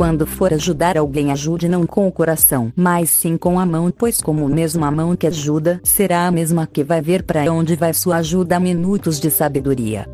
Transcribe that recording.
Quando for ajudar alguém, ajude não com o coração, mas sim com a mão, pois como mesmo a mão que ajuda será a mesma que vai ver para onde vai sua ajuda. Minutos de sabedoria.